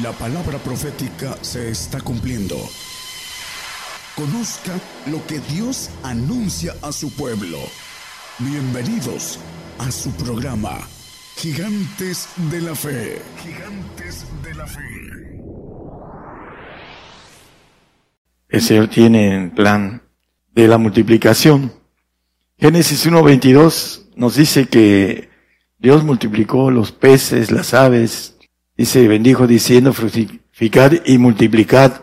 La palabra profética se está cumpliendo. Conozca lo que Dios anuncia a su pueblo. Bienvenidos a su programa, Gigantes de la Fe. Gigantes de la Fe. El Señor tiene en plan de la multiplicación. Génesis 1.22 nos dice que Dios multiplicó los peces, las aves, Dice, bendijo diciendo, fructificad y multiplicad,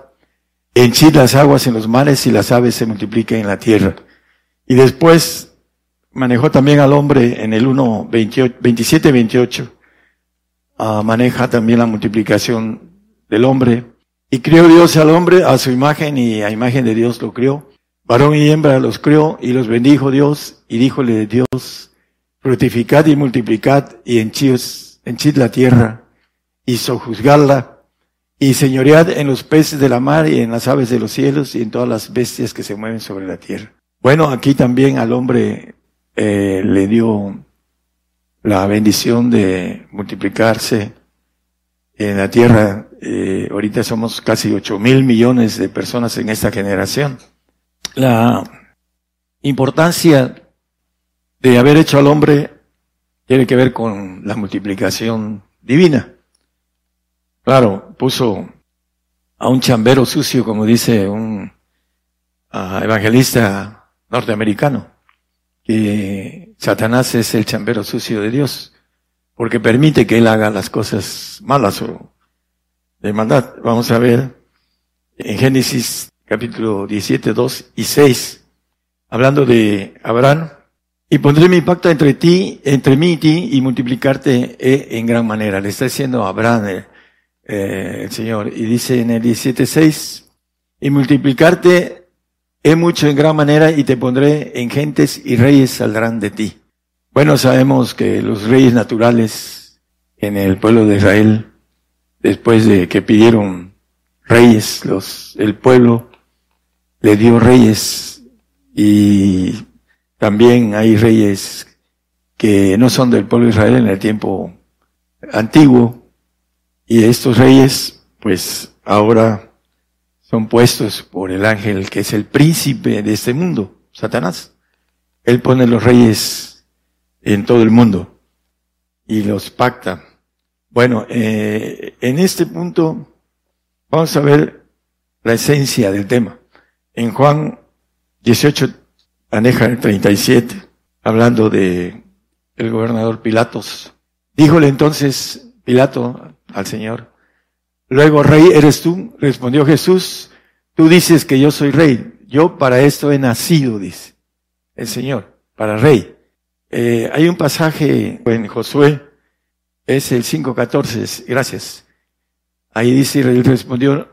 henchid las aguas en los mares y las aves se multipliquen en la tierra. Y después manejó también al hombre en el 1, 27, 28, maneja también la multiplicación del hombre. Y crió Dios al hombre a su imagen y a imagen de Dios lo crió. Varón y hembra los crió y los bendijo Dios y díjole Dios, fructificad y multiplicad y henchid, henchid la tierra y sojuzgarla y señoread en los peces de la mar y en las aves de los cielos y en todas las bestias que se mueven sobre la tierra. Bueno, aquí también al hombre eh, le dio la bendición de multiplicarse en la tierra. Eh, ahorita somos casi ocho mil millones de personas en esta generación. La importancia de haber hecho al hombre tiene que ver con la multiplicación divina. Claro, puso a un chambero sucio, como dice un evangelista norteamericano, que Satanás es el chambero sucio de Dios, porque permite que él haga las cosas malas o de maldad. Vamos a ver en Génesis capítulo 17, 2 y 6, hablando de Abraham, y pondré mi pacto entre ti, entre mí y ti, y multiplicarte en gran manera. Le está diciendo a Abraham, eh, el Señor. Y dice en el 17.6, y multiplicarte he mucho en gran manera y te pondré en gentes y reyes saldrán de ti. Bueno, sabemos que los reyes naturales en el pueblo de Israel, después de que pidieron reyes, los, el pueblo le dio reyes y también hay reyes que no son del pueblo de Israel en el tiempo antiguo, y estos reyes, pues ahora son puestos por el ángel que es el príncipe de este mundo, Satanás. Él pone los reyes en todo el mundo y los pacta. Bueno, eh, en este punto vamos a ver la esencia del tema. En Juan 18, aneja el 37, hablando de el gobernador Pilatos. Díjole entonces Pilato al Señor. Luego, rey eres tú, respondió Jesús, tú dices que yo soy rey, yo para esto he nacido, dice el Señor, para rey. Eh, hay un pasaje en Josué, es el 5.14, gracias. Ahí dice, él respondió,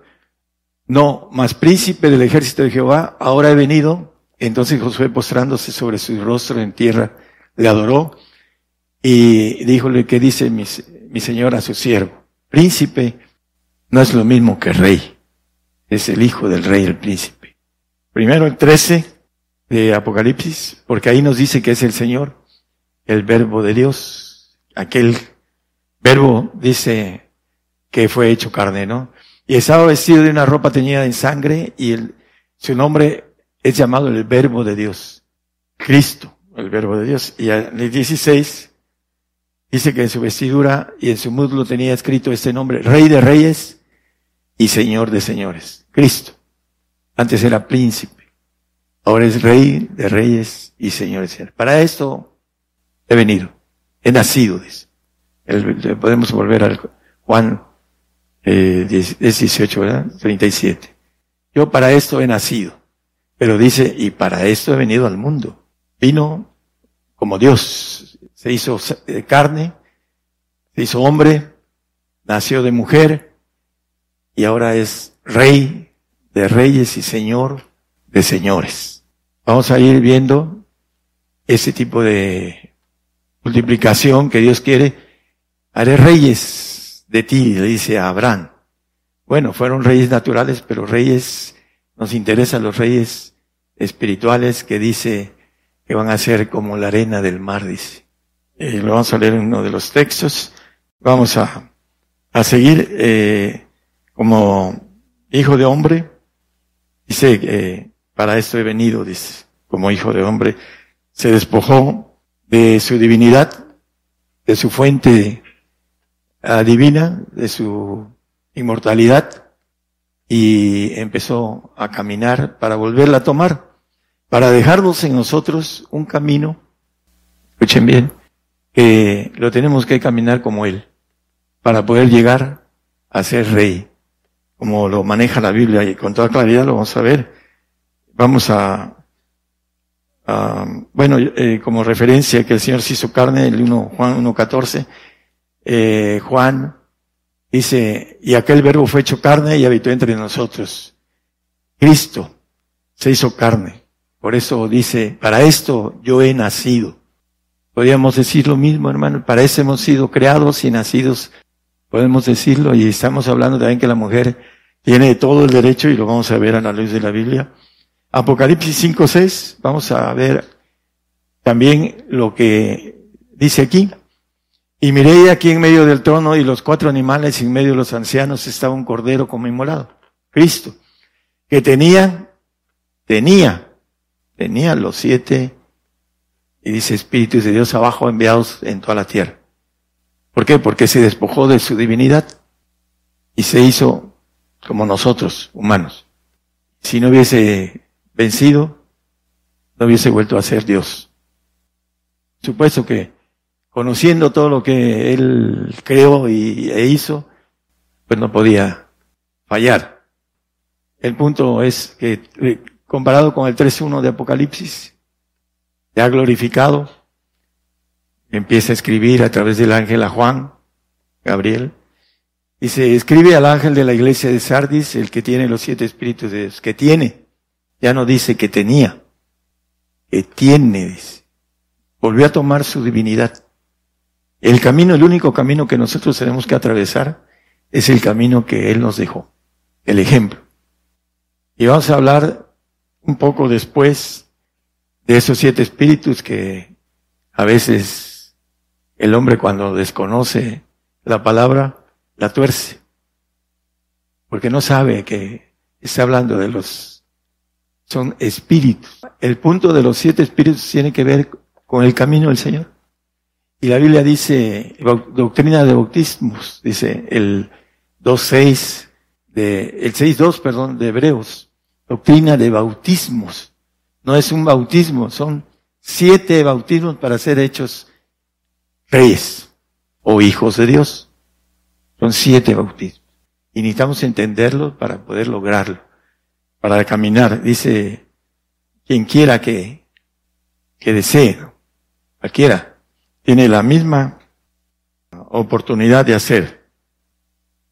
no, más príncipe del ejército de Jehová, ahora he venido. Entonces Josué postrándose sobre su rostro en tierra, le adoró y díjole que dice mi, mi señor a su siervo. Príncipe no es lo mismo que rey. Es el hijo del rey, el príncipe. Primero el 13 de Apocalipsis, porque ahí nos dice que es el Señor, el verbo de Dios. Aquel verbo dice que fue hecho carne, ¿no? Y estaba vestido de una ropa teñida en sangre y el, su nombre es llamado el verbo de Dios. Cristo, el verbo de Dios. Y en el 16 Dice que en su vestidura y en su muslo tenía escrito este nombre, Rey de Reyes y Señor de Señores. Cristo. Antes era príncipe. Ahora es Rey de Reyes y Señor de Señores. Para esto he venido. He nacido, dice. podemos volver al Juan eh, 18, ¿verdad? 37. Yo para esto he nacido. Pero dice, y para esto he venido al mundo. Vino como Dios, se hizo carne, se hizo hombre, nació de mujer y ahora es rey de reyes y señor de señores. Vamos a ir viendo ese tipo de multiplicación que Dios quiere. Haré reyes de ti, le dice a Abraham. Bueno, fueron reyes naturales, pero reyes, nos interesan los reyes espirituales que dice que van a ser como la arena del mar, dice. Eh, lo vamos a leer en uno de los textos. Vamos a, a seguir. Eh, como hijo de hombre, dice, eh, para esto he venido, dice, como hijo de hombre, se despojó de su divinidad, de su fuente ah, divina, de su inmortalidad, y empezó a caminar para volverla a tomar, para dejarnos en nosotros un camino, escuchen bien, que lo tenemos que caminar como Él, para poder llegar a ser rey, como lo maneja la Biblia y con toda claridad lo vamos a ver. Vamos a, bueno, eh, como referencia que el Señor se hizo carne, el 1, Juan 1.14, eh, Juan Dice, y aquel verbo fue hecho carne y habitó entre nosotros. Cristo se hizo carne. Por eso dice, para esto yo he nacido. Podríamos decir lo mismo, hermano, para eso hemos sido creados y nacidos. Podemos decirlo y estamos hablando también que la mujer tiene todo el derecho y lo vamos a ver a la luz de la Biblia. Apocalipsis 5.6, vamos a ver también lo que dice aquí. Y miré aquí en medio del trono y los cuatro animales y en medio de los ancianos estaba un cordero como inmolado, Cristo, que tenía, tenía, tenía los siete, y dice espíritus de Dios abajo enviados en toda la tierra. ¿Por qué? Porque se despojó de su divinidad y se hizo como nosotros, humanos. Si no hubiese vencido, no hubiese vuelto a ser Dios. Supuesto que conociendo todo lo que él creó y, e hizo, pues no podía fallar. El punto es que eh, comparado con el 3.1 de Apocalipsis, ya glorificado, empieza a escribir a través del ángel a Juan, Gabriel, y se escribe al ángel de la iglesia de Sardis, el que tiene los siete espíritus de Dios, que tiene, ya no dice que tenía, que tiene, dice. Volvió a tomar su divinidad. El camino, el único camino que nosotros tenemos que atravesar es el camino que Él nos dejó, el ejemplo. Y vamos a hablar un poco después de esos siete espíritus que a veces el hombre cuando desconoce la palabra la tuerce, porque no sabe que está hablando de los, son espíritus. El punto de los siete espíritus tiene que ver con el camino del Señor. Y la Biblia dice, doctrina de bautismos, dice el 2.6 de, el 6.2, perdón, de Hebreos. Doctrina de bautismos. No es un bautismo, son siete bautismos para ser hechos reyes o hijos de Dios. Son siete bautismos. Y necesitamos entenderlo para poder lograrlo, para caminar. Dice, quien quiera que, que desee, cualquiera, tiene la misma oportunidad de hacer.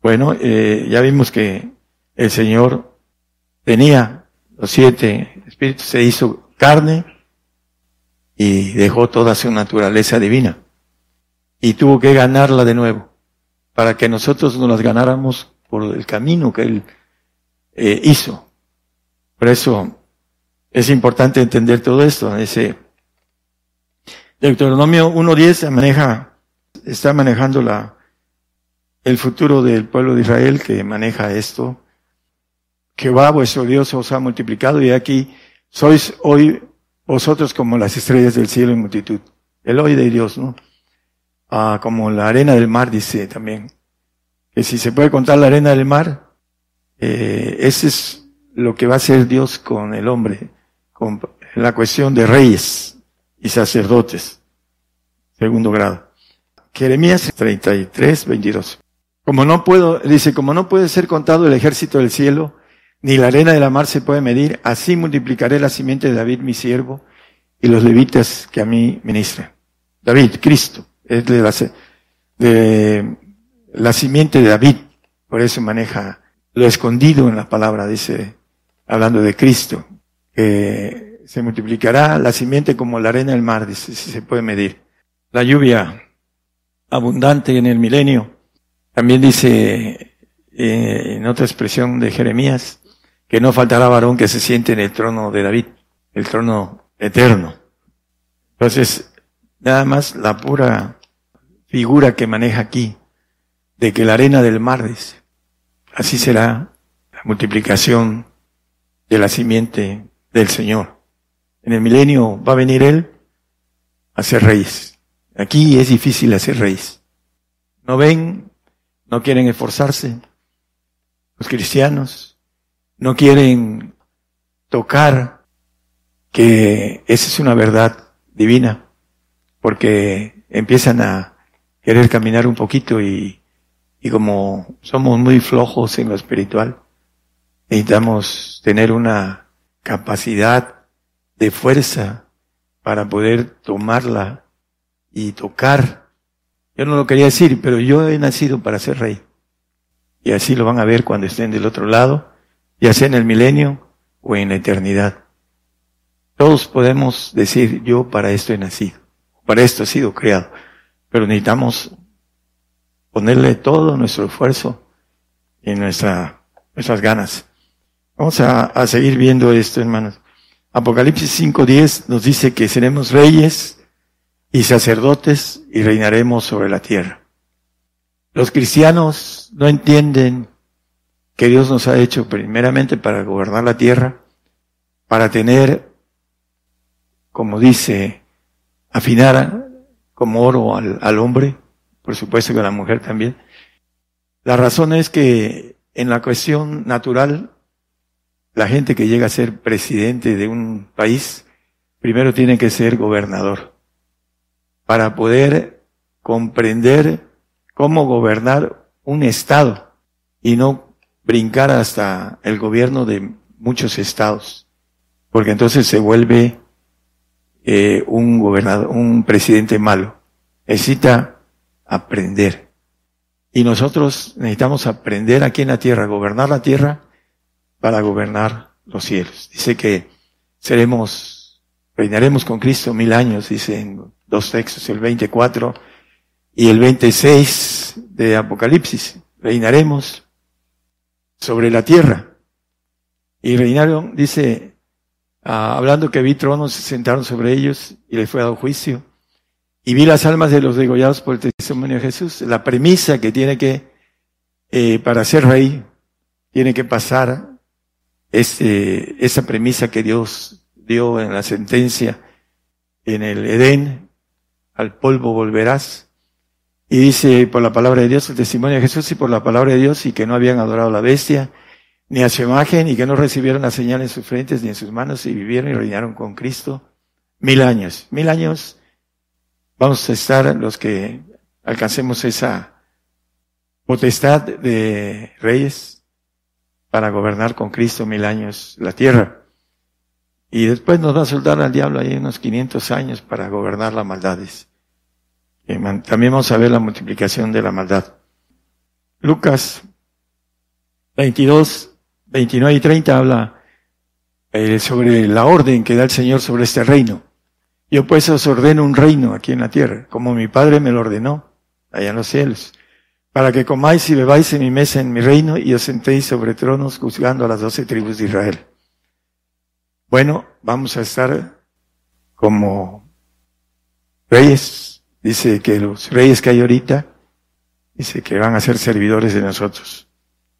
Bueno, eh, ya vimos que el Señor tenía los siete espíritus, se hizo carne y dejó toda su naturaleza divina. Y tuvo que ganarla de nuevo, para que nosotros nos las ganáramos por el camino que Él eh, hizo. Por eso es importante entender todo esto, ese Deuteronomio 1.10 maneja, está manejando la, el futuro del pueblo de Israel que maneja esto. Jehová vuestro Dios os ha multiplicado y aquí sois hoy vosotros como las estrellas del cielo en multitud. El hoy de Dios, ¿no? Ah, como la arena del mar, dice también. Que si se puede contar la arena del mar, eh, ese es lo que va a hacer Dios con el hombre, con la cuestión de reyes y sacerdotes. Segundo grado. Jeremías 33, 22. Como no puedo, dice, como no puede ser contado el ejército del cielo, ni la arena de la mar se puede medir, así multiplicaré la simiente de David, mi siervo, y los levitas que a mí ministran. David, Cristo, es de la, de la simiente de David, por eso maneja lo escondido en la palabra, dice, hablando de Cristo, que se multiplicará la simiente como la arena del mar, si se puede medir. La lluvia abundante en el milenio. También dice eh, en otra expresión de Jeremías que no faltará varón que se siente en el trono de David, el trono eterno. Entonces, nada más la pura figura que maneja aquí de que la arena del mar así será la multiplicación de la simiente del Señor. En el milenio va a venir Él a ser rey. Aquí es difícil hacer rey. No ven, no quieren esforzarse. Los cristianos no quieren tocar que esa es una verdad divina, porque empiezan a querer caminar un poquito y, y como somos muy flojos en lo espiritual, necesitamos tener una capacidad de fuerza para poder tomarla y tocar. Yo no lo quería decir, pero yo he nacido para ser rey. Y así lo van a ver cuando estén del otro lado, ya sea en el milenio o en la eternidad. Todos podemos decir, yo para esto he nacido, para esto he sido creado, pero necesitamos ponerle todo nuestro esfuerzo y nuestra, nuestras ganas. Vamos a, a seguir viendo esto, hermanos. Apocalipsis 5.10 nos dice que seremos reyes y sacerdotes y reinaremos sobre la tierra. Los cristianos no entienden que Dios nos ha hecho primeramente para gobernar la tierra, para tener, como dice, afinar como oro al, al hombre, por supuesto que a la mujer también. La razón es que en la cuestión natural la gente que llega a ser presidente de un país, primero tiene que ser gobernador, para poder comprender cómo gobernar un Estado y no brincar hasta el gobierno de muchos estados, porque entonces se vuelve eh, un gobernador, un presidente malo. Necesita aprender. Y nosotros necesitamos aprender aquí en la tierra, gobernar la tierra para gobernar los cielos. Dice que seremos, reinaremos con Cristo mil años, dice en dos textos, el 24 y el 26 de Apocalipsis. Reinaremos sobre la tierra. Y reinaron, dice, ah, hablando que vi tronos, se sentaron sobre ellos y le fue dado juicio. Y vi las almas de los degollados por el testimonio de Jesús. La premisa que tiene que, eh, para ser rey, tiene que pasar este, esa premisa que Dios dio en la sentencia en el Edén, al polvo volverás. Y dice por la palabra de Dios, el testimonio de Jesús y por la palabra de Dios y que no habían adorado a la bestia, ni a su imagen, y que no recibieron la señal en sus frentes ni en sus manos, y vivieron y reinaron con Cristo mil años. Mil años vamos a estar los que alcancemos esa potestad de reyes, para gobernar con Cristo mil años la tierra. Y después nos va a soltar al diablo ahí unos 500 años para gobernar las maldades. También vamos a ver la multiplicación de la maldad. Lucas 22, 29 y 30 habla eh, sobre la orden que da el Señor sobre este reino. Yo pues os ordeno un reino aquí en la tierra, como mi Padre me lo ordenó, allá en los cielos para que comáis y bebáis en mi mesa en mi reino y os sentéis sobre tronos juzgando a las doce tribus de Israel. Bueno, vamos a estar como reyes. Dice que los reyes que hay ahorita, dice que van a ser servidores de nosotros.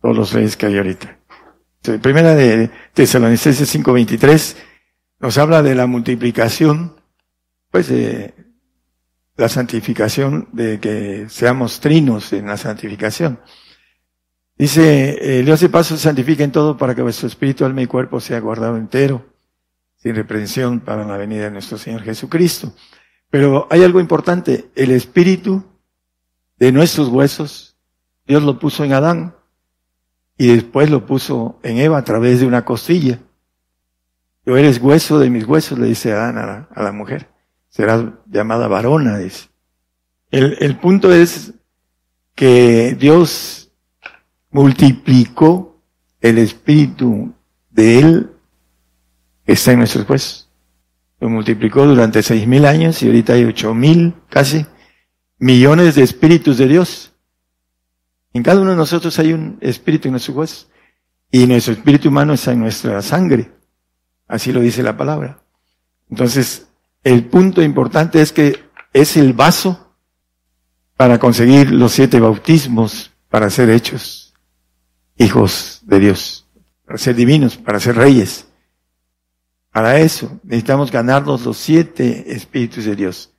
Todos los reyes que hay ahorita. primera de Tesalonicenses 5.23 nos habla de la multiplicación, pues de la santificación, de que seamos trinos en la santificación. Dice, eh, Dios de paso santifiquen todo para que vuestro espíritu, alma y cuerpo sea guardado entero, sin reprensión para la venida de nuestro Señor Jesucristo. Pero hay algo importante, el espíritu de nuestros huesos, Dios lo puso en Adán y después lo puso en Eva a través de una costilla. Tú eres hueso de mis huesos, le dice Adán a la mujer será llamada varona, dice. El, el punto es que Dios multiplicó el espíritu de Él que está en nuestros huesos. Lo multiplicó durante seis mil años y ahorita hay ocho mil, casi, millones de espíritus de Dios. En cada uno de nosotros hay un espíritu en nuestros huesos. Y nuestro espíritu humano está en nuestra sangre. Así lo dice la palabra. Entonces, el punto importante es que es el vaso para conseguir los siete bautismos para ser hechos hijos de Dios, para ser divinos, para ser reyes. Para eso necesitamos ganarnos los siete espíritus de Dios.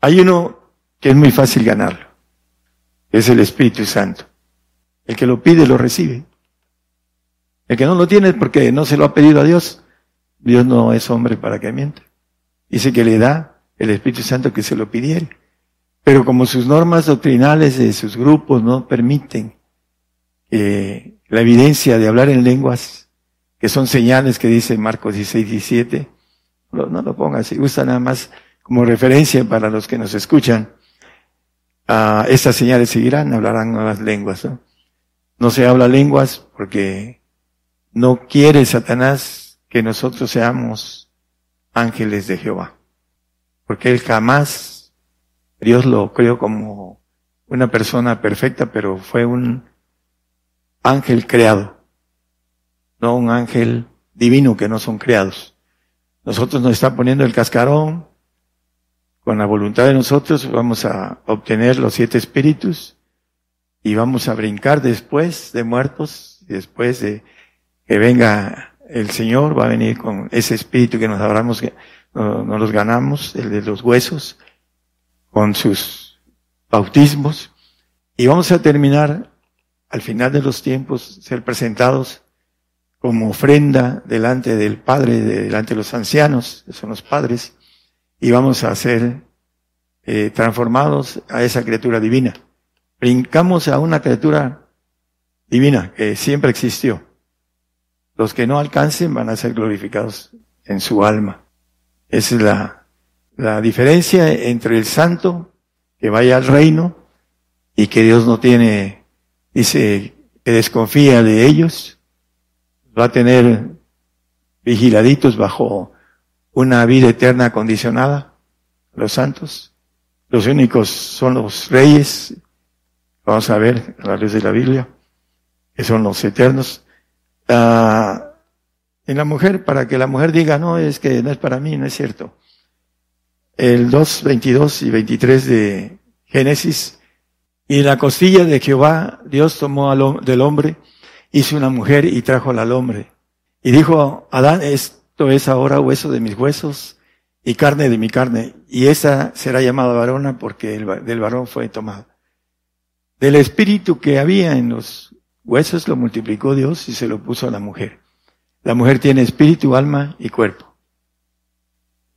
Hay uno que es muy fácil ganarlo, es el Espíritu Santo. El que lo pide lo recibe. El que no lo tiene es porque no se lo ha pedido a Dios. Dios no es hombre para que miente. Dice que le da el Espíritu Santo que se lo pidiere. Pero como sus normas doctrinales de sus grupos no permiten que la evidencia de hablar en lenguas, que son señales que dice Marcos 16, 17, no, lo ponga, si gusta nada más como referencia para los que nos escuchan. Uh, estas señales seguirán, hablarán nuevas lenguas. ¿no? no se habla lenguas porque no quiere Satanás que nosotros seamos ángeles de Jehová. Porque él jamás, Dios lo creó como una persona perfecta, pero fue un ángel creado, no un ángel divino que no son creados. Nosotros nos está poniendo el cascarón, con la voluntad de nosotros vamos a obtener los siete espíritus y vamos a brincar después de muertos, después de que venga el Señor, va a venir con ese espíritu que nos hablamos, no, no los ganamos, el de los huesos, con sus bautismos, y vamos a terminar al final de los tiempos, ser presentados como ofrenda delante del Padre, delante de los ancianos, que son los padres, y vamos a ser eh, transformados a esa criatura divina. Brincamos a una criatura divina que siempre existió. Los que no alcancen van a ser glorificados en su alma. Esa es la, la diferencia entre el santo que vaya al reino y que Dios no tiene dice que desconfía de ellos, va a tener vigiladitos bajo una vida eterna condicionada, los santos. Los únicos son los reyes, vamos a ver a la luz de la Biblia, que son los eternos. Ah, en la mujer, para que la mujer diga, no, es que no es para mí, no es cierto. El 2, 22 y 23 de Génesis y la costilla de Jehová, Dios tomó del hombre, hizo una mujer y trajo al hombre. Y dijo, Adán, esto es ahora hueso de mis huesos y carne de mi carne. Y esa será llamada varona porque el, del varón fue tomada. Del espíritu que había en los huesos lo multiplicó Dios y se lo puso a la mujer. La mujer tiene espíritu, alma y cuerpo.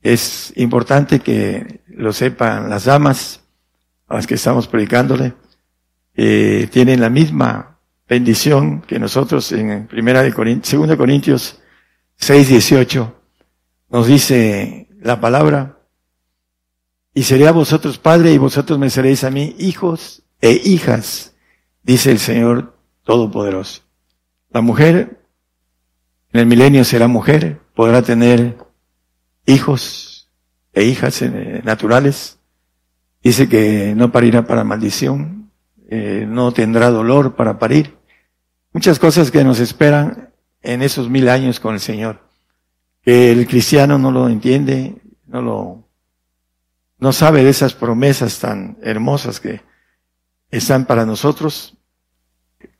Es importante que lo sepan las damas a las que estamos predicándole eh, tienen la misma bendición que nosotros en primera de Corintios, Corintios 6, 18 nos dice la palabra y seré a vosotros padre y vosotros me seréis a mí hijos e hijas, dice el Señor Todopoderoso. La mujer en el milenio será mujer, podrá tener hijos e hijas eh, naturales. Dice que no parirá para maldición, eh, no tendrá dolor para parir. Muchas cosas que nos esperan en esos mil años con el Señor. Que el cristiano no lo entiende, no lo, no sabe de esas promesas tan hermosas que están para nosotros.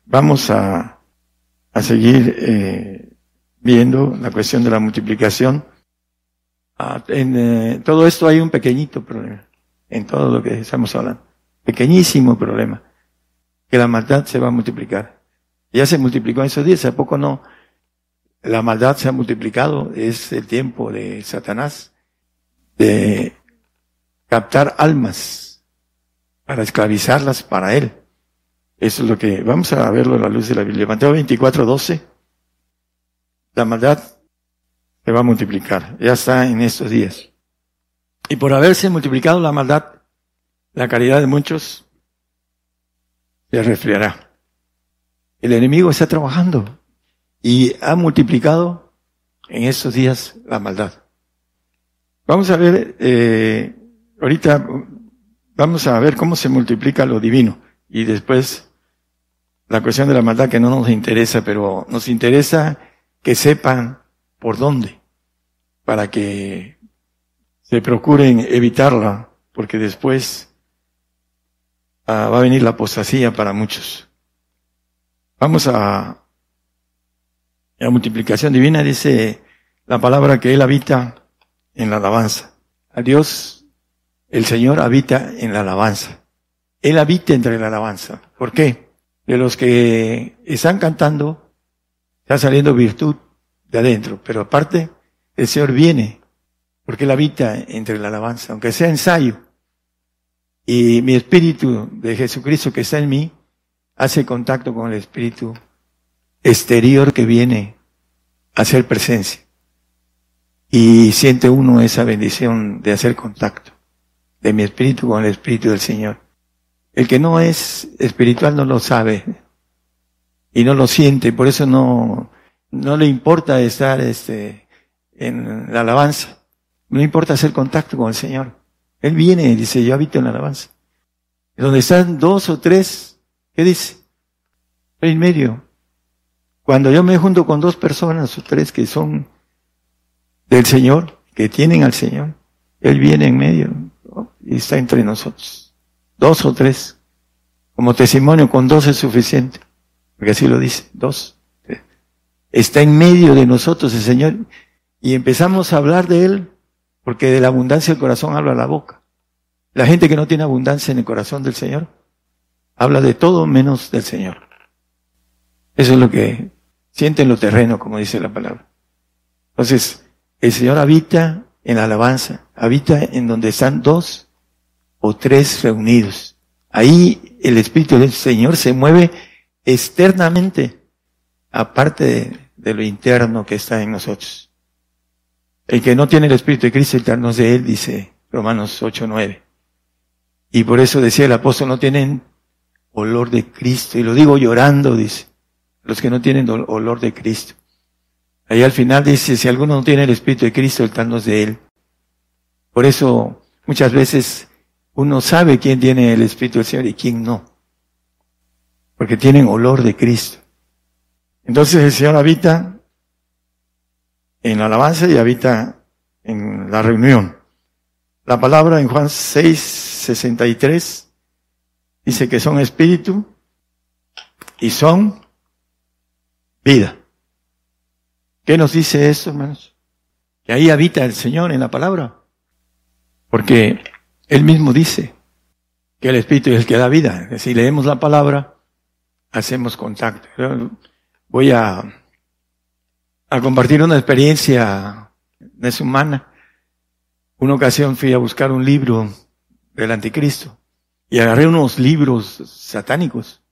Vamos a, a seguir eh, viendo la cuestión de la multiplicación. Ah, en eh, todo esto hay un pequeñito problema, en todo lo que estamos hablando. Pequeñísimo problema que la maldad se va a multiplicar. Ya se multiplicó en esos días, ¿a poco no? La maldad se ha multiplicado, es el tiempo de Satanás de captar almas para esclavizarlas para él. Eso es lo que vamos a verlo a la luz de la Biblia. Mateo 24, 12. La maldad se va a multiplicar. Ya está en estos días. Y por haberse multiplicado la maldad, la caridad de muchos se resfriará. El enemigo está trabajando y ha multiplicado en estos días la maldad. Vamos a ver, eh, ahorita vamos a ver cómo se multiplica lo divino y después la cuestión de la maldad que no nos interesa, pero nos interesa que sepan por dónde para que se procuren evitarla, porque después Ah, va a venir la apostasía para muchos. Vamos a la multiplicación divina, dice la palabra que Él habita en la alabanza. A Dios, el Señor habita en la alabanza. Él habita entre la alabanza. ¿Por qué? De los que están cantando, está saliendo virtud de adentro, pero aparte, el Señor viene, porque Él habita entre la alabanza, aunque sea ensayo. Y mi espíritu de Jesucristo que está en mí, hace contacto con el espíritu exterior que viene a hacer presencia. Y siente uno esa bendición de hacer contacto de mi espíritu con el espíritu del Señor. El que no es espiritual no lo sabe y no lo siente, por eso no, no le importa estar este, en la alabanza. No importa hacer contacto con el Señor. Él viene y dice, yo habito en la alabanza. Donde están dos o tres, ¿qué dice? En medio. Cuando yo me junto con dos personas o tres que son del Señor, que tienen al Señor, Él viene en medio y está entre nosotros. Dos o tres. Como testimonio, con dos es suficiente. Porque así lo dice, dos. Está en medio de nosotros el Señor y empezamos a hablar de Él porque de la abundancia del corazón habla la boca. La gente que no tiene abundancia en el corazón del Señor habla de todo menos del Señor. Eso es lo que siente en lo terreno, como dice la palabra. Entonces, el Señor habita en la alabanza, habita en donde están dos o tres reunidos. Ahí el Espíritu del Señor se mueve externamente, aparte de, lo interno que está en nosotros. El que no tiene el Espíritu de Cristo, eterno de Él, dice Romanos 8, 9. Y por eso decía el apóstol, no tienen olor de Cristo. Y lo digo llorando, dice los que no tienen olor de Cristo. Ahí al final dice, si alguno no tiene el Espíritu de Cristo, el tal es de él. Por eso muchas veces uno sabe quién tiene el Espíritu del Señor y quién no. Porque tienen olor de Cristo. Entonces el Señor habita en la alabanza y habita en la reunión. La palabra en Juan 6, 63 dice que son espíritu y son vida. ¿Qué nos dice esto, hermanos? Que ahí habita el Señor en la palabra. Porque Él mismo dice que el Espíritu es el que da vida. Si leemos la palabra, hacemos contacto. Voy a compartir una experiencia deshumana. Una ocasión fui a buscar un libro del anticristo y agarré unos libros satánicos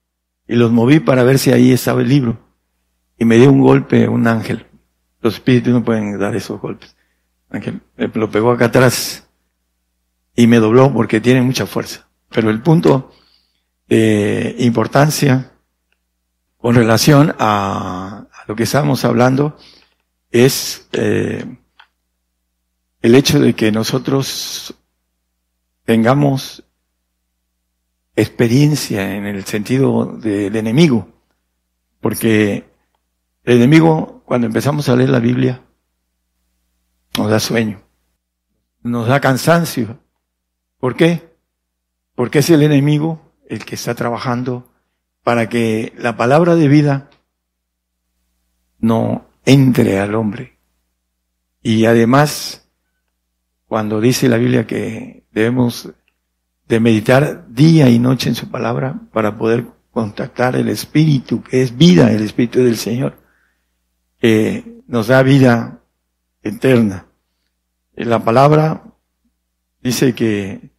y los moví para ver si ahí estaba el libro y me dio un golpe un ángel. Los espíritus no pueden dar esos golpes. Ángel lo pegó acá atrás y me dobló porque tiene mucha fuerza. Pero el punto de importancia con relación a, lo que estamos hablando es eh, el hecho de que nosotros tengamos experiencia en el sentido del enemigo, porque el enemigo, cuando empezamos a leer la Biblia, nos da sueño, nos da cansancio. ¿Por qué? Porque es el enemigo el que está trabajando para que la palabra de vida no entre al hombre. Y además, cuando dice la Biblia que debemos de meditar día y noche en su palabra para poder contactar el Espíritu, que es vida, el Espíritu del Señor, que nos da vida eterna. La palabra dice que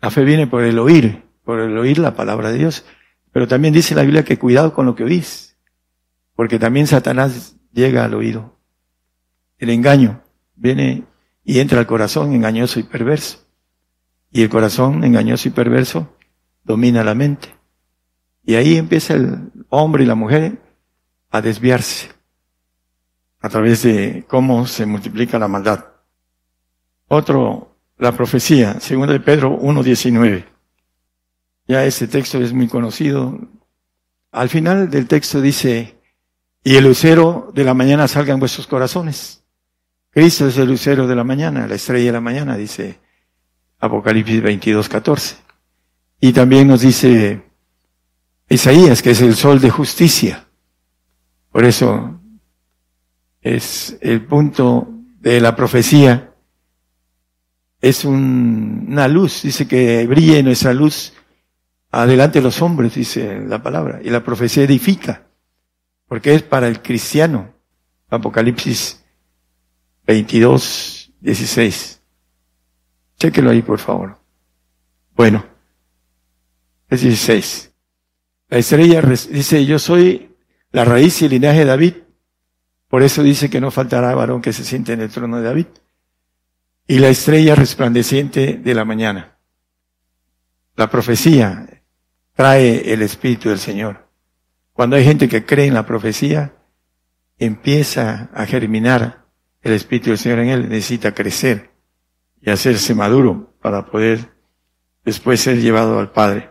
la fe viene por el oír, por el oír la palabra de Dios. Pero también dice la Biblia que cuidado con lo que oís, porque también Satanás llega al oído. El engaño viene y entra al corazón engañoso y perverso. Y el corazón engañoso y perverso domina la mente. Y ahí empieza el hombre y la mujer a desviarse a través de cómo se multiplica la maldad. Otro, la profecía, segundo de Pedro 1.19. Ya ese texto es muy conocido. Al final del texto dice, y el lucero de la mañana salga en vuestros corazones. Cristo es el lucero de la mañana, la estrella de la mañana, dice Apocalipsis 22.14. Y también nos dice Isaías, que es el sol de justicia. Por eso es el punto de la profecía. Es una luz, dice que brille nuestra luz adelante de los hombres, dice la palabra. Y la profecía edifica, porque es para el cristiano. Apocalipsis 22, 16. Chéquelo ahí, por favor. Bueno, es 16. La estrella dice, yo soy la raíz y el linaje de David. Por eso dice que no faltará varón que se siente en el trono de David. Y la estrella resplandeciente de la mañana. La profecía trae el Espíritu del Señor. Cuando hay gente que cree en la profecía, empieza a germinar el Espíritu del Señor en él, necesita crecer y hacerse maduro para poder después ser llevado al Padre.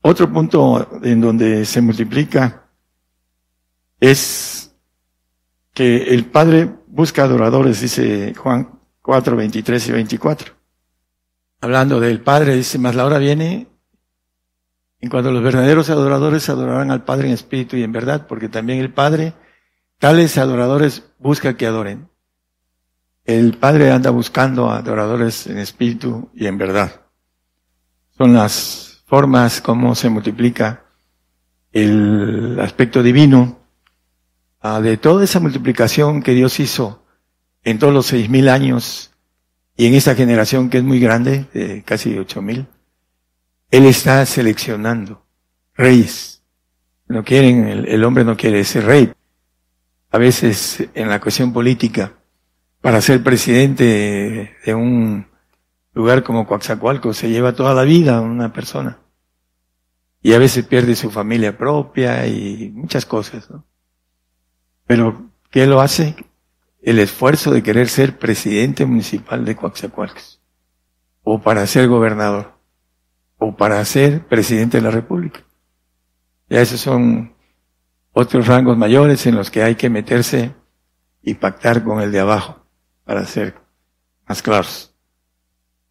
Otro punto en donde se multiplica es que el Padre busca adoradores, dice Juan 4, 23 y 24. Hablando del Padre, dice, más la hora viene en cuanto los verdaderos adoradores adorarán al Padre en espíritu y en verdad, porque también el Padre, tales adoradores busca que adoren. El Padre anda buscando adoradores en espíritu y en verdad. Son las formas como se multiplica el aspecto divino ah, de toda esa multiplicación que Dios hizo en todos los seis mil años y en esta generación que es muy grande, de casi ocho mil, Él está seleccionando reyes. No quieren, el, el hombre no quiere ser rey. A veces en la cuestión política, para ser presidente de un lugar como Coaxacualco se lleva toda la vida una persona y a veces pierde su familia propia y muchas cosas, ¿no? Pero, ¿qué lo hace? El esfuerzo de querer ser presidente municipal de Coaxacualcos, o para ser gobernador, o para ser presidente de la República. Ya esos son otros rangos mayores en los que hay que meterse y pactar con el de abajo para ser más claros.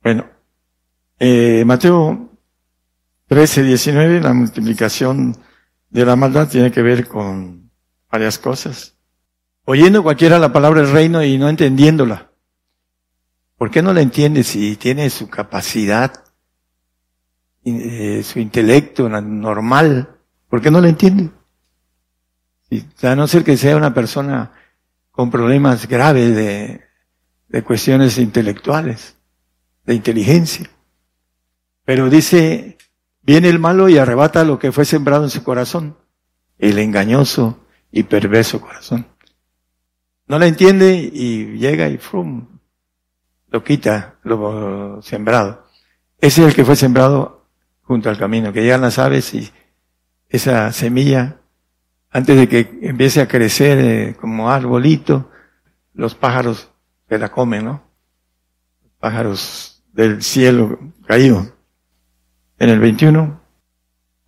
Bueno, eh, Mateo 13, 19, la multiplicación de la maldad tiene que ver con varias cosas. Oyendo cualquiera la palabra del reino y no entendiéndola. ¿Por qué no la entiende si tiene su capacidad, eh, su intelecto normal? ¿Por qué no la entiende? a no ser que sea una persona con problemas graves de, de cuestiones intelectuales, de inteligencia. Pero dice Viene el malo y arrebata lo que fue sembrado en su corazón, el engañoso y perverso corazón. No la entiende y llega y frum, lo quita, lo sembrado. Ese es el que fue sembrado junto al camino, que llegan las aves y esa semilla, antes de que empiece a crecer eh, como arbolito, los pájaros se la comen, ¿no? Pájaros del cielo caído en el 21.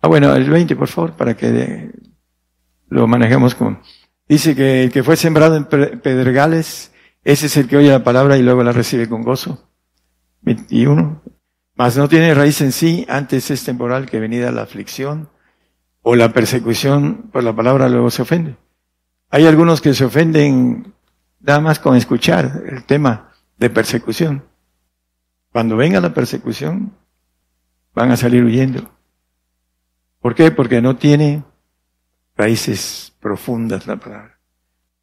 Ah, bueno, el 20, por favor, para que lo manejemos con... Dice que el que fue sembrado en pedregales, ese es el que oye la palabra y luego la recibe con gozo. 21. Mas no tiene raíz en sí, antes es temporal que venida la aflicción o la persecución por la palabra luego se ofende. Hay algunos que se ofenden nada más con escuchar el tema de persecución. Cuando venga la persecución, van a salir huyendo. ¿Por qué? Porque no tiene raíces profundas la palabra.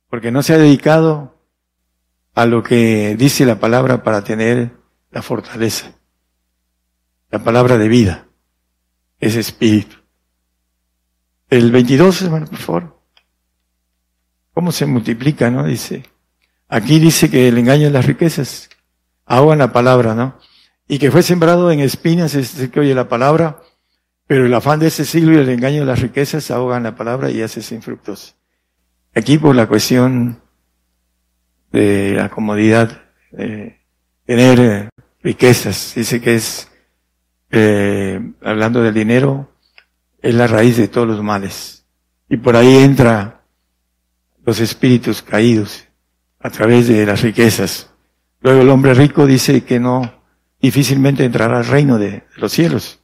Porque no se ha dedicado a lo que dice la palabra para tener la fortaleza. La palabra de vida es espíritu. El 22, hermano, por favor. ¿Cómo se multiplica, no? Dice. Aquí dice que el engaño de las riquezas. Ahogan la palabra, ¿no? y que fue sembrado en espinas, es decir, que oye la palabra, pero el afán de ese siglo y el engaño de las riquezas ahogan la palabra y hace sin fructos. Aquí por la cuestión de la comodidad, de tener eh, riquezas, dice que es, eh, hablando del dinero, es la raíz de todos los males. Y por ahí entra los espíritus caídos a través de las riquezas. Luego el hombre rico dice que no difícilmente entrará al reino de los cielos.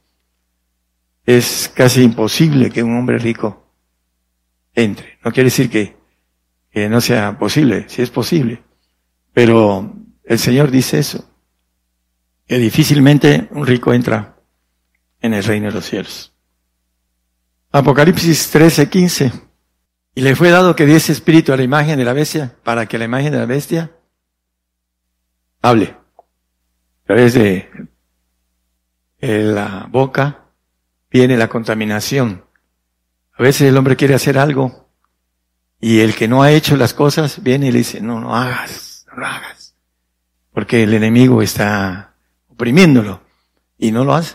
es casi imposible que un hombre rico entre. No quiere decir que, no sea posible, si es posible. Pero el Señor dice eso, que difícilmente un rico entra en el reino de los cielos. Apocalipsis 13, 15. Y le fue dado que diese espíritu a la imagen de la bestia para que la imagen de la bestia hable. A través de la boca viene la contaminación. A veces el hombre quiere hacer algo y el que no ha hecho las cosas viene y le dice, no, no hagas, no lo hagas. Porque el enemigo está oprimiéndolo y no lo hace.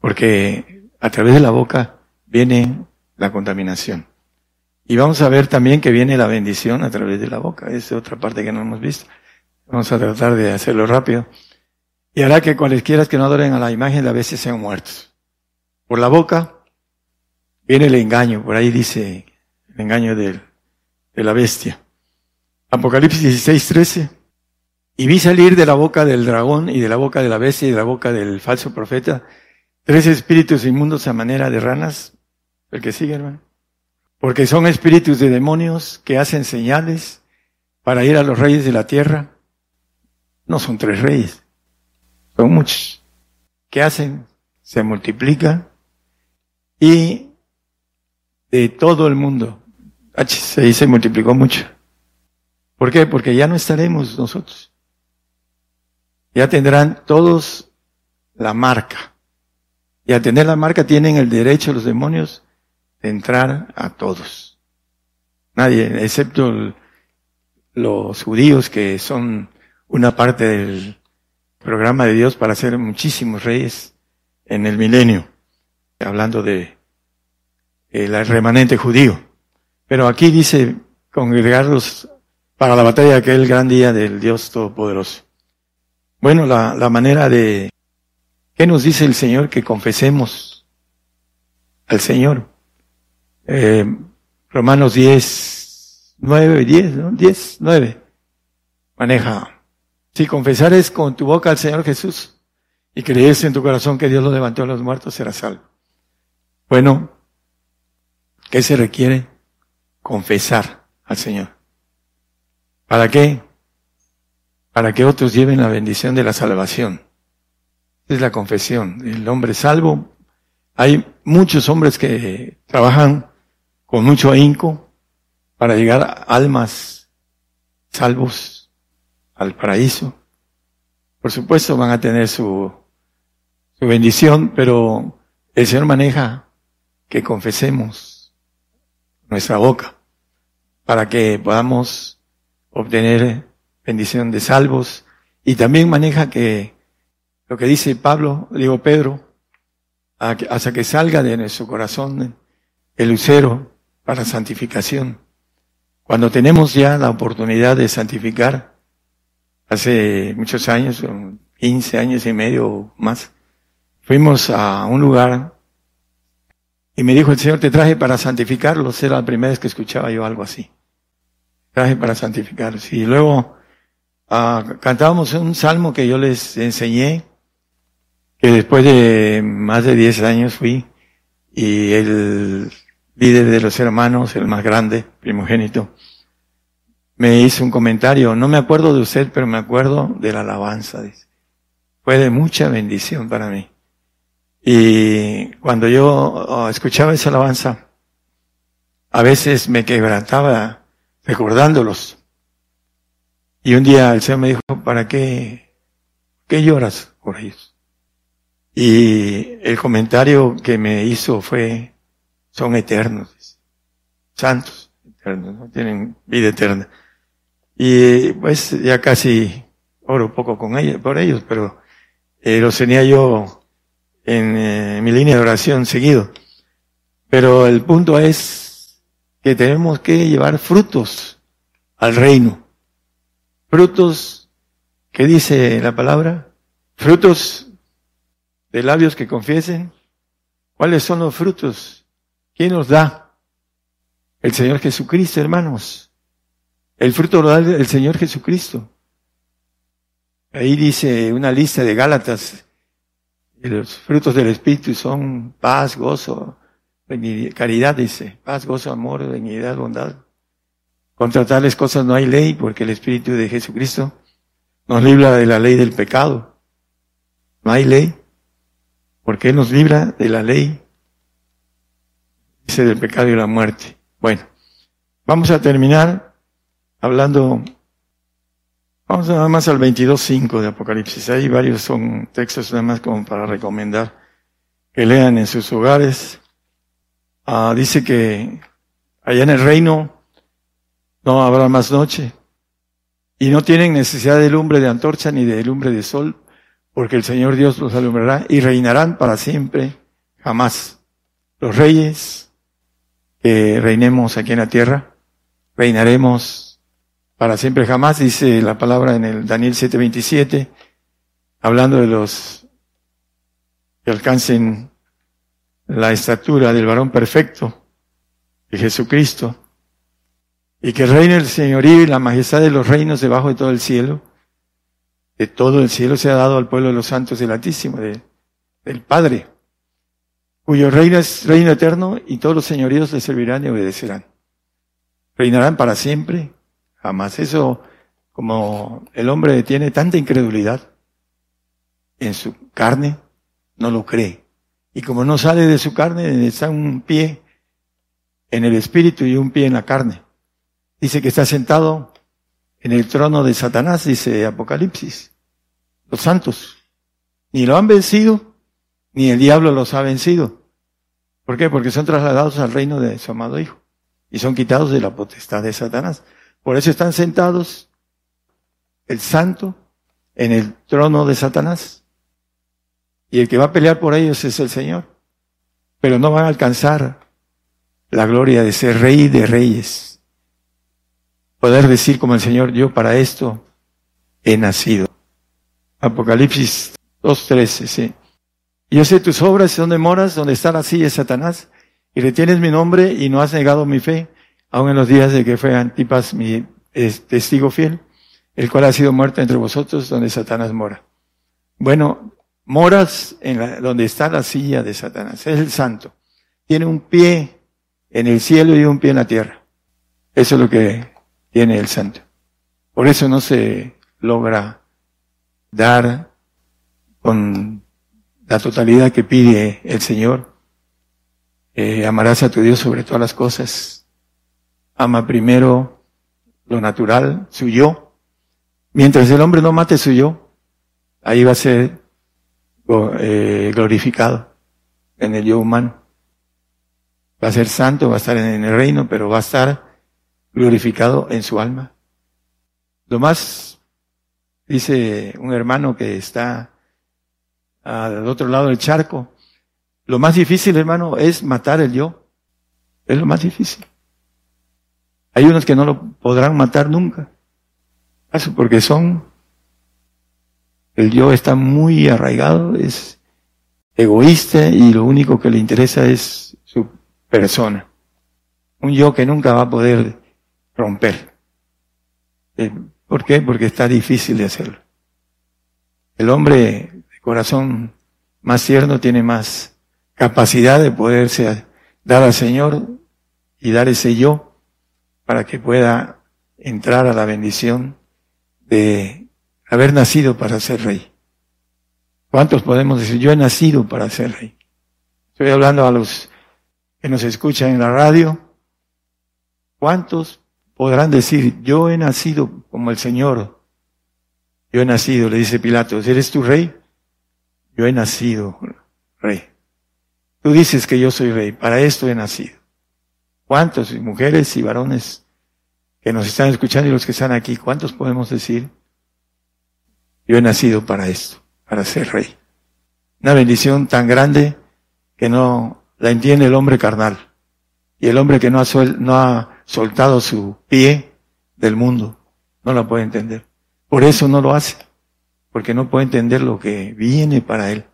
Porque a través de la boca viene la contaminación. Y vamos a ver también que viene la bendición a través de la boca. Es otra parte que no hemos visto. Vamos a tratar de hacerlo rápido. Y hará que cualesquiera que no adoren a la imagen a veces sean muertos. Por la boca viene el engaño. Por ahí dice el engaño de, de la bestia. Apocalipsis 16, 13. Y vi salir de la boca del dragón y de la boca de la bestia y de la boca del falso profeta tres espíritus inmundos a manera de ranas. El que sigue, hermano. Porque son espíritus de demonios que hacen señales para ir a los reyes de la tierra. No son tres reyes, son muchos. ¿Qué hacen? Se multiplican y de todo el mundo. Se se multiplicó mucho. ¿Por qué? Porque ya no estaremos nosotros. Ya tendrán todos la marca. Y al tener la marca tienen el derecho los demonios de entrar a todos. Nadie, excepto los judíos que son una parte del programa de Dios para ser muchísimos reyes en el milenio, hablando de el remanente judío. Pero aquí dice congregarlos para la batalla de aquel gran día del Dios Todopoderoso. Bueno, la, la manera de, ¿qué nos dice el Señor? Que confesemos al Señor. Eh, Romanos 10, 9, 10, ¿no? 10, 9. Maneja. Si confesares con tu boca al Señor Jesús y crees en tu corazón que Dios lo levantó a los muertos, serás salvo. Bueno, ¿qué se requiere? Confesar al Señor. ¿Para qué? Para que otros lleven la bendición de la salvación. Es la confesión. El hombre salvo. Hay muchos hombres que trabajan con mucho ahínco para llegar almas salvos al paraíso. Por supuesto van a tener su, su bendición, pero el Señor maneja que confesemos nuestra boca para que podamos obtener bendición de salvos y también maneja que lo que dice Pablo, digo Pedro, hasta que salga de nuestro corazón el lucero para santificación. Cuando tenemos ya la oportunidad de santificar, hace muchos años, 15 años y medio o más, fuimos a un lugar y me dijo el Señor, te traje para santificarlos. Era la primera vez que escuchaba yo algo así. Traje para santificarlos. Y luego uh, cantábamos un salmo que yo les enseñé, que después de más de 10 años fui, y el líder de los hermanos, el más grande, primogénito, me hizo un comentario, no me acuerdo de usted, pero me acuerdo de la alabanza. Fue de mucha bendición para mí. Y cuando yo oh, escuchaba esa alabanza, a veces me quebrantaba recordándolos. Y un día el Señor me dijo, ¿para qué, qué lloras por ellos? Y el comentario que me hizo fue, son eternos, santos, eternos, ¿no? tienen vida eterna. Y pues ya casi oro poco con ellos, por ellos, pero eh, los tenía yo en eh, mi línea de oración seguido. Pero el punto es que tenemos que llevar frutos al reino. Frutos, ¿qué dice la palabra? Frutos de labios que confiesen. ¿Cuáles son los frutos? ¿Quién nos da? El Señor Jesucristo, hermanos. El fruto lo da el Señor Jesucristo. Ahí dice una lista de Gálatas. Los frutos del Espíritu son paz, gozo, caridad, dice, paz, gozo, amor, benignidad, bondad. Contra tales cosas no hay ley, porque el Espíritu de Jesucristo nos libra de la ley del pecado. No hay ley, porque Él nos libra de la ley, dice, del pecado y la muerte. Bueno, vamos a terminar hablando, vamos nada más al 22.5 de Apocalipsis. Hay varios, son textos nada más como para recomendar que lean en sus hogares. Ah, dice que allá en el reino no habrá más noche. Y no tienen necesidad de lumbre de antorcha ni de lumbre de sol, porque el Señor Dios los alumbrará y reinarán para siempre, jamás. Los reyes que reinemos aquí en la tierra, reinaremos para siempre, jamás, dice la palabra en el Daniel 7:27, hablando de los que alcancen la estatura del varón perfecto, de Jesucristo, y que reine el señorío y la majestad de los reinos debajo de todo el cielo. De todo el cielo se ha dado al pueblo de los santos del Altísimo, del Padre, cuyo reino es reino eterno y todos los señoríos le servirán y obedecerán. Reinarán para siempre, jamás. Eso, como el hombre tiene tanta incredulidad en su carne, no lo cree. Y como no sale de su carne, está un pie en el espíritu y un pie en la carne. Dice que está sentado en el trono de Satanás, dice Apocalipsis. Los santos. Ni lo han vencido, ni el diablo los ha vencido. ¿Por qué? Porque son trasladados al reino de su amado Hijo. Y son quitados de la potestad de Satanás. Por eso están sentados el santo en el trono de Satanás. Y el que va a pelear por ellos es el Señor. Pero no van a alcanzar la gloria de ser rey de reyes poder decir como el Señor, yo para esto he nacido. Apocalipsis 2.13, sí. Yo sé tus obras, donde moras, donde está la silla de Satanás, y retienes mi nombre y no has negado mi fe, aun en los días de que fue Antipas mi testigo fiel, el cual ha sido muerto entre vosotros, donde Satanás mora. Bueno, moras en donde está la silla de Satanás, es el santo. Tiene un pie en el cielo y un pie en la tierra. Eso es lo que tiene el santo. Por eso no se logra dar con la totalidad que pide el Señor. Eh, amarás a tu Dios sobre todas las cosas. Ama primero lo natural, su yo. Mientras el hombre no mate su yo, ahí va a ser eh, glorificado en el yo humano. Va a ser santo, va a estar en el reino, pero va a estar glorificado en su alma. Lo más, dice un hermano que está al otro lado del charco, lo más difícil, hermano, es matar el yo. Es lo más difícil. Hay unos que no lo podrán matar nunca. Eso porque son, el yo está muy arraigado, es egoísta y lo único que le interesa es su persona. Un yo que nunca va a poder romper. Eh, ¿Por qué? Porque está difícil de hacerlo. El hombre corazón más tierno tiene más capacidad de poderse dar al Señor y dar ese yo para que pueda entrar a la bendición de haber nacido para ser rey. ¿Cuántos podemos decir, yo he nacido para ser rey? Estoy hablando a los que nos escuchan en la radio. ¿Cuántos podrán decir, yo he nacido como el Señor. Yo he nacido, le dice Pilato, ¿eres tu rey? Yo he nacido rey. Tú dices que yo soy rey, para esto he nacido. ¿Cuántos mujeres y varones que nos están escuchando y los que están aquí, cuántos podemos decir, yo he nacido para esto, para ser rey? Una bendición tan grande que no la entiende el hombre carnal. Y el hombre que no ha, no ha soltado su pie del mundo. No la puede entender. Por eso no lo hace. Porque no puede entender lo que viene para él.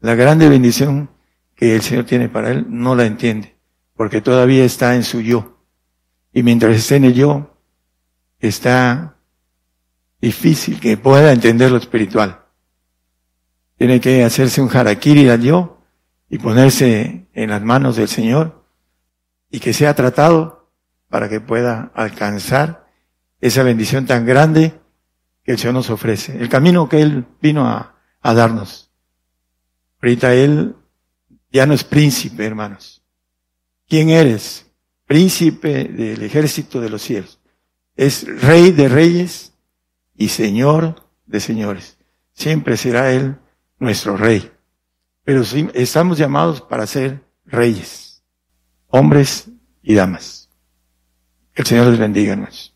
La grande bendición que el Señor tiene para él no la entiende. Porque todavía está en su yo. Y mientras esté en el yo, está difícil que pueda entender lo espiritual. tiene que hacerse un harakiri al yo y ponerse en las manos del Señor y que sea tratado para que pueda alcanzar esa bendición tan grande que el Señor nos ofrece. El camino que Él vino a, a darnos. Ahorita Él ya no es príncipe, hermanos. ¿Quién eres? Príncipe del ejército de los cielos. Es rey de reyes y señor de señores. Siempre será Él nuestro rey. Pero estamos llamados para ser reyes, hombres y damas. Que el Señor les bendiga, hermanos.